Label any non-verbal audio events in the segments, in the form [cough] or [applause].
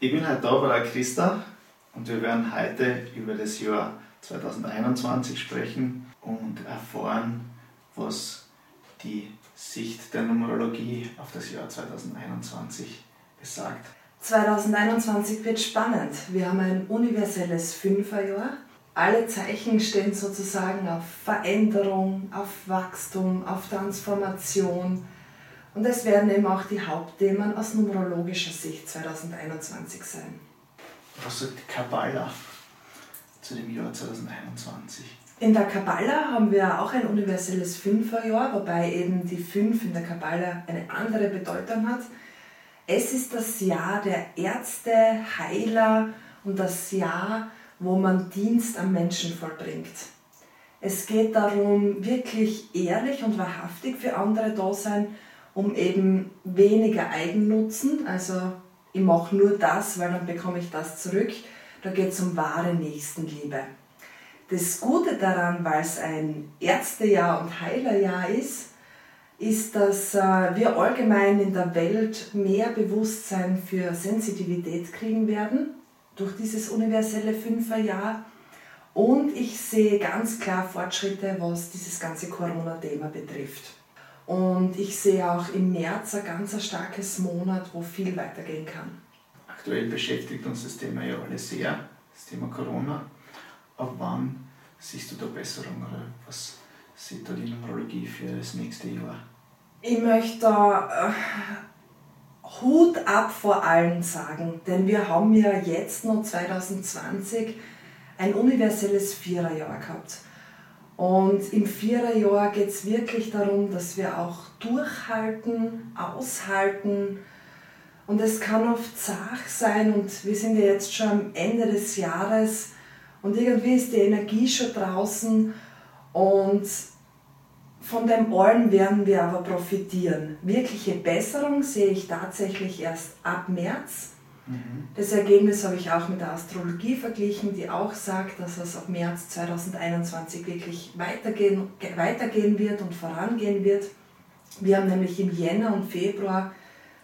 Ich bin heute da bei Christa und wir werden heute über das Jahr 2021 sprechen und erfahren, was die Sicht der Numerologie auf das Jahr 2021 besagt. 2021 wird spannend. Wir haben ein universelles Fünferjahr. Alle Zeichen stehen sozusagen auf Veränderung, auf Wachstum, auf Transformation. Und es werden eben auch die Hauptthemen aus numerologischer Sicht 2021 sein. Was sagt die Kabbala zu dem Jahr 2021? In der Kabbala haben wir auch ein universelles Fünferjahr, wobei eben die Fünf in der Kabbala eine andere Bedeutung hat. Es ist das Jahr der Ärzte, Heiler und das Jahr, wo man Dienst am Menschen vollbringt. Es geht darum, wirklich ehrlich und wahrhaftig für andere da sein, um eben weniger Eigennutzen, also ich mache nur das, weil dann bekomme ich das zurück. Da geht es um wahre Nächstenliebe. Das Gute daran, weil es ein Ärztejahr und Heilerjahr ist, ist, dass äh, wir allgemein in der Welt mehr Bewusstsein für Sensitivität kriegen werden durch dieses universelle Fünferjahr. Und ich sehe ganz klar Fortschritte, was dieses ganze Corona-Thema betrifft. Und ich sehe auch im März ein ganz starkes Monat, wo viel weitergehen kann. Aktuell beschäftigt uns das Thema ja alle sehr, das Thema Corona. Ab wann siehst du da Besserung oder was sieht da die Numerologie für das nächste Jahr? Ich möchte da äh, Hut ab vor allen sagen, denn wir haben ja jetzt noch 2020 ein universelles Viererjahr gehabt. Und im Viererjahr geht es wirklich darum, dass wir auch durchhalten, aushalten. Und es kann oft zart sein und wir sind ja jetzt schon am Ende des Jahres und irgendwie ist die Energie schon draußen und von dem allen werden wir aber profitieren. Wirkliche Besserung sehe ich tatsächlich erst ab März. Mhm. Das Ergebnis habe ich auch mit der Astrologie verglichen, die auch sagt, dass es ab März 2021 wirklich weitergehen, weitergehen wird und vorangehen wird. Wir haben nämlich im Jänner und Februar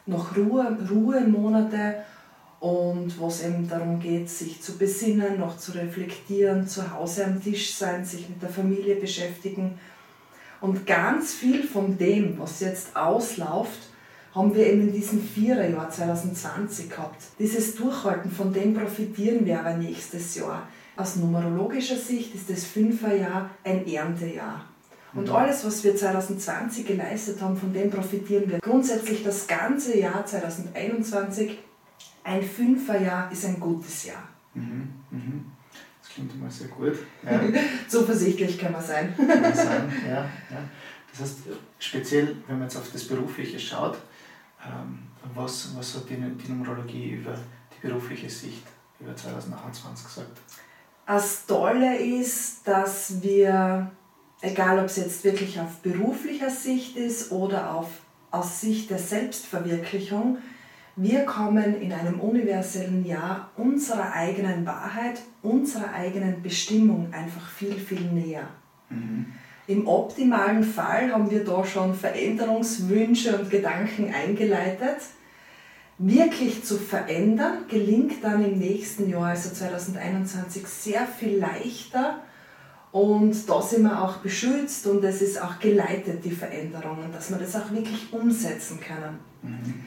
noch Ruhe, Ruhemonate und wo es eben darum geht, sich zu besinnen, noch zu reflektieren, zu Hause am Tisch sein, sich mit der Familie beschäftigen. Und ganz viel von dem, was jetzt ausläuft, haben wir eben in diesem Viererjahr 2020 gehabt. Dieses Durchhalten, von dem profitieren wir aber nächstes Jahr. Aus numerologischer Sicht ist das Fünferjahr ein Erntejahr. Und mhm. alles, was wir 2020 geleistet haben, von dem profitieren wir. Grundsätzlich das ganze Jahr 2021 ein Fünferjahr ist ein gutes Jahr. Mhm, mhm. Das klingt immer sehr gut. Ja. [laughs] Zuversichtlich kann man sein. Kann man sein, ja, ja. Das heißt, speziell, wenn man jetzt auf das Berufliche schaut, was, was hat die, die Numerologie über die berufliche Sicht über 2021 gesagt? Das Tolle ist, dass wir, egal ob es jetzt wirklich auf beruflicher Sicht ist oder auf, aus Sicht der Selbstverwirklichung, wir kommen in einem universellen Jahr unserer eigenen Wahrheit, unserer eigenen Bestimmung einfach viel, viel näher. Mhm. Im optimalen Fall haben wir da schon Veränderungswünsche und Gedanken eingeleitet. Wirklich zu verändern gelingt dann im nächsten Jahr, also 2021, sehr viel leichter. Und da sind wir auch beschützt und es ist auch geleitet, die Veränderungen, dass wir das auch wirklich umsetzen können. Mhm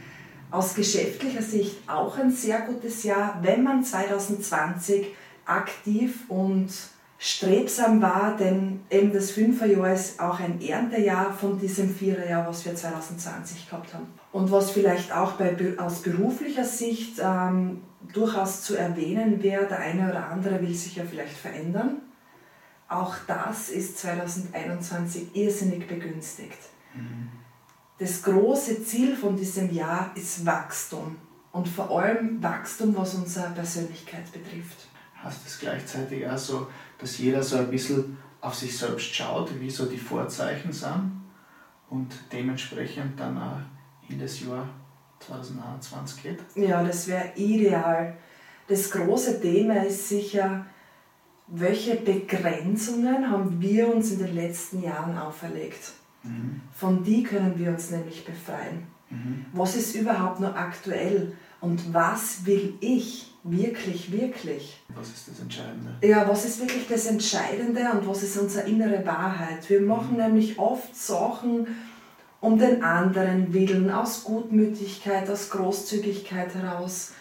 aus geschäftlicher Sicht auch ein sehr gutes Jahr, wenn man 2020 aktiv und strebsam war, denn eben das Fünferjahr ist auch ein Erntejahr von diesem Viererjahr, was wir 2020 gehabt haben. Und was vielleicht auch bei, aus beruflicher Sicht ähm, durchaus zu erwähnen wäre, der eine oder andere will sich ja vielleicht verändern. Auch das ist 2021 irrsinnig begünstigt. Mhm das große Ziel von diesem Jahr ist Wachstum und vor allem Wachstum, was unsere Persönlichkeit betrifft. Gleichzeitig auch so, dass jeder so ein bisschen auf sich selbst schaut, wie so die Vorzeichen sind und dementsprechend dann auch in das Jahr 2021 geht? Ja, das wäre ideal. Das große Thema ist sicher, welche Begrenzungen haben wir uns in den letzten Jahren auferlegt? Von die können wir uns nämlich befreien. Mhm. Was ist überhaupt noch aktuell? Und was will ich wirklich, wirklich? Was ist das Entscheidende? Ja, was ist wirklich das Entscheidende und was ist unsere innere Wahrheit? Wir machen mhm. nämlich oft Sachen um den anderen willen, aus Gutmütigkeit, aus Großzügigkeit heraus.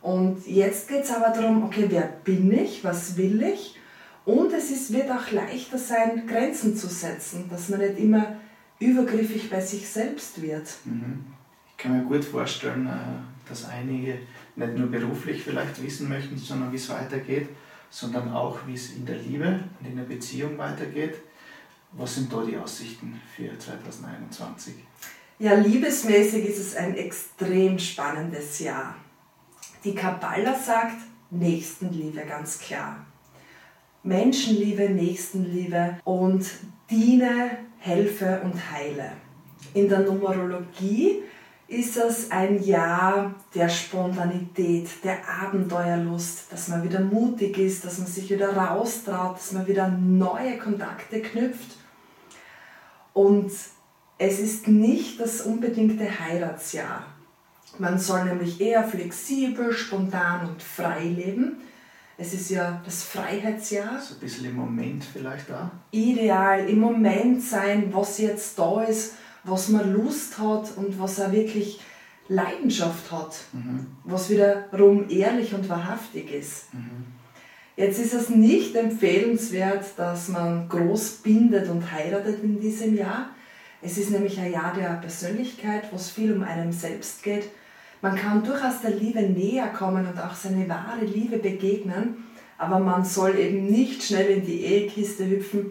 Und jetzt geht es aber darum, okay, wer bin ich, was will ich? Und es ist, wird auch leichter sein, Grenzen zu setzen, dass man nicht immer übergriffig bei sich selbst wird. Mhm. Ich kann mir gut vorstellen, äh, dass einige nicht nur beruflich vielleicht wissen möchten, sondern wie es weitergeht, sondern auch, wie es in der Liebe und in der Beziehung weitergeht. Was sind da die Aussichten für 2021? Ja, liebesmäßig ist es ein extrem spannendes Jahr. Die Kabbala sagt Nächstenliebe ganz klar. Menschenliebe, Nächstenliebe und diene, helfe und heile. In der Numerologie ist es ein Jahr der Spontanität, der Abenteuerlust, dass man wieder mutig ist, dass man sich wieder raustraut, dass man wieder neue Kontakte knüpft. Und es ist nicht das unbedingte Heiratsjahr. Man soll nämlich eher flexibel, spontan und frei leben. Es ist ja das Freiheitsjahr. So ein bisschen im Moment vielleicht auch. Ideal, im Moment sein, was jetzt da ist was man Lust hat und was auch wirklich Leidenschaft hat, mhm. was wiederum ehrlich und wahrhaftig ist. Mhm. Jetzt ist es nicht empfehlenswert, dass man groß bindet und heiratet in diesem Jahr. Es ist nämlich ein Jahr der Persönlichkeit, wo es viel um einen selbst geht. Man kann durchaus der Liebe näher kommen und auch seine wahre Liebe begegnen, aber man soll eben nicht schnell in die Ehekiste hüpfen,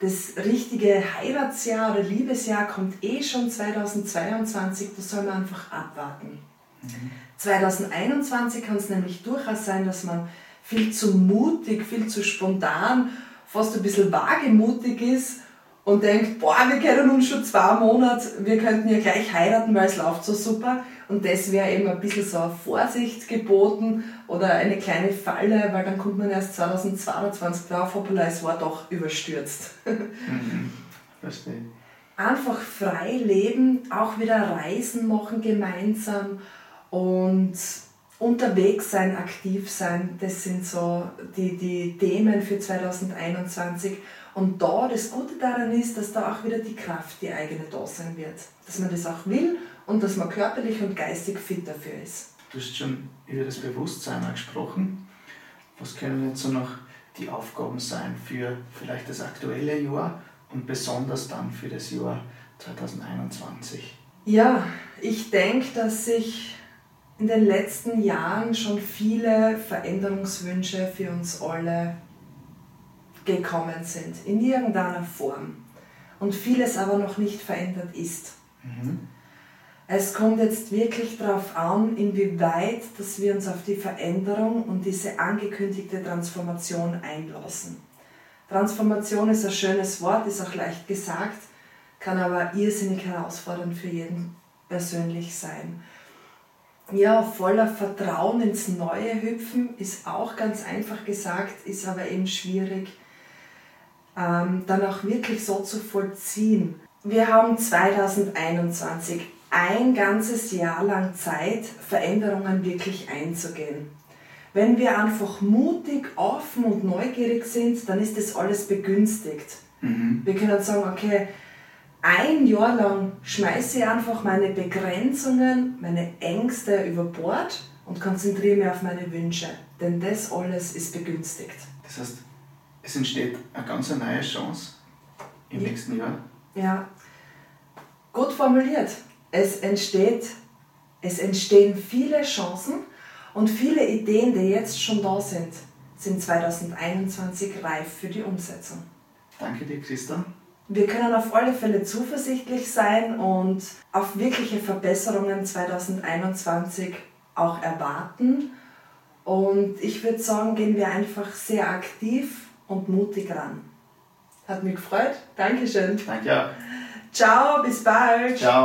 das richtige Heiratsjahr oder Liebesjahr kommt eh schon 2022, da soll man einfach abwarten. Mhm. 2021 kann es nämlich durchaus sein, dass man viel zu mutig, viel zu spontan, fast ein bisschen wagemutig ist und denkt, boah, wir kennen uns schon zwei Monate, wir könnten ja gleich heiraten, weil es läuft so super. Und das wäre eben ein bisschen so Vorsicht geboten oder eine kleine Falle, weil dann kommt man erst 2022 drauf, hoppala, es war doch überstürzt. Mhm. [laughs] Verstehe. Einfach frei leben, auch wieder Reisen machen gemeinsam und unterwegs sein, aktiv sein, das sind so die, die Themen für 2021. Und da, das Gute daran ist, dass da auch wieder die Kraft, die eigene da sein wird. Dass man das auch will und dass man körperlich und geistig fit dafür ist. Du hast schon über das Bewusstsein gesprochen. Was können jetzt so noch die Aufgaben sein für vielleicht das aktuelle Jahr und besonders dann für das Jahr 2021? Ja, ich denke, dass sich in den letzten Jahren schon viele Veränderungswünsche für uns alle gekommen sind, in irgendeiner Form. Und vieles aber noch nicht verändert ist. Mhm. Es kommt jetzt wirklich darauf an, inwieweit dass wir uns auf die Veränderung und diese angekündigte Transformation einlassen. Transformation ist ein schönes Wort, ist auch leicht gesagt, kann aber irrsinnig herausfordernd für jeden persönlich sein. Ja, voller Vertrauen ins Neue hüpfen ist auch ganz einfach gesagt, ist aber eben schwierig, ähm, dann auch wirklich so zu vollziehen. Wir haben 2021 ein ganzes Jahr lang Zeit, Veränderungen wirklich einzugehen. Wenn wir einfach mutig, offen und neugierig sind, dann ist das alles begünstigt. Mhm. Wir können sagen, okay, ein Jahr lang schmeiße ich einfach meine Begrenzungen, meine Ängste über Bord und konzentriere mich auf meine Wünsche. Denn das alles ist begünstigt. Das heißt, es entsteht eine ganz neue Chance im ja. nächsten Jahr. Ja, gut formuliert es, entsteht, es entstehen viele Chancen und viele Ideen, die jetzt schon da sind, sind 2021 reif für die Umsetzung. Danke dir, Christa. Wir können auf alle Fälle zuversichtlich sein und auf wirkliche Verbesserungen 2021 auch erwarten. Und ich würde sagen, gehen wir einfach sehr aktiv und mutig ran. Hat mich gefreut. Dankeschön. Danke. Ciao, bis bald. Ciao.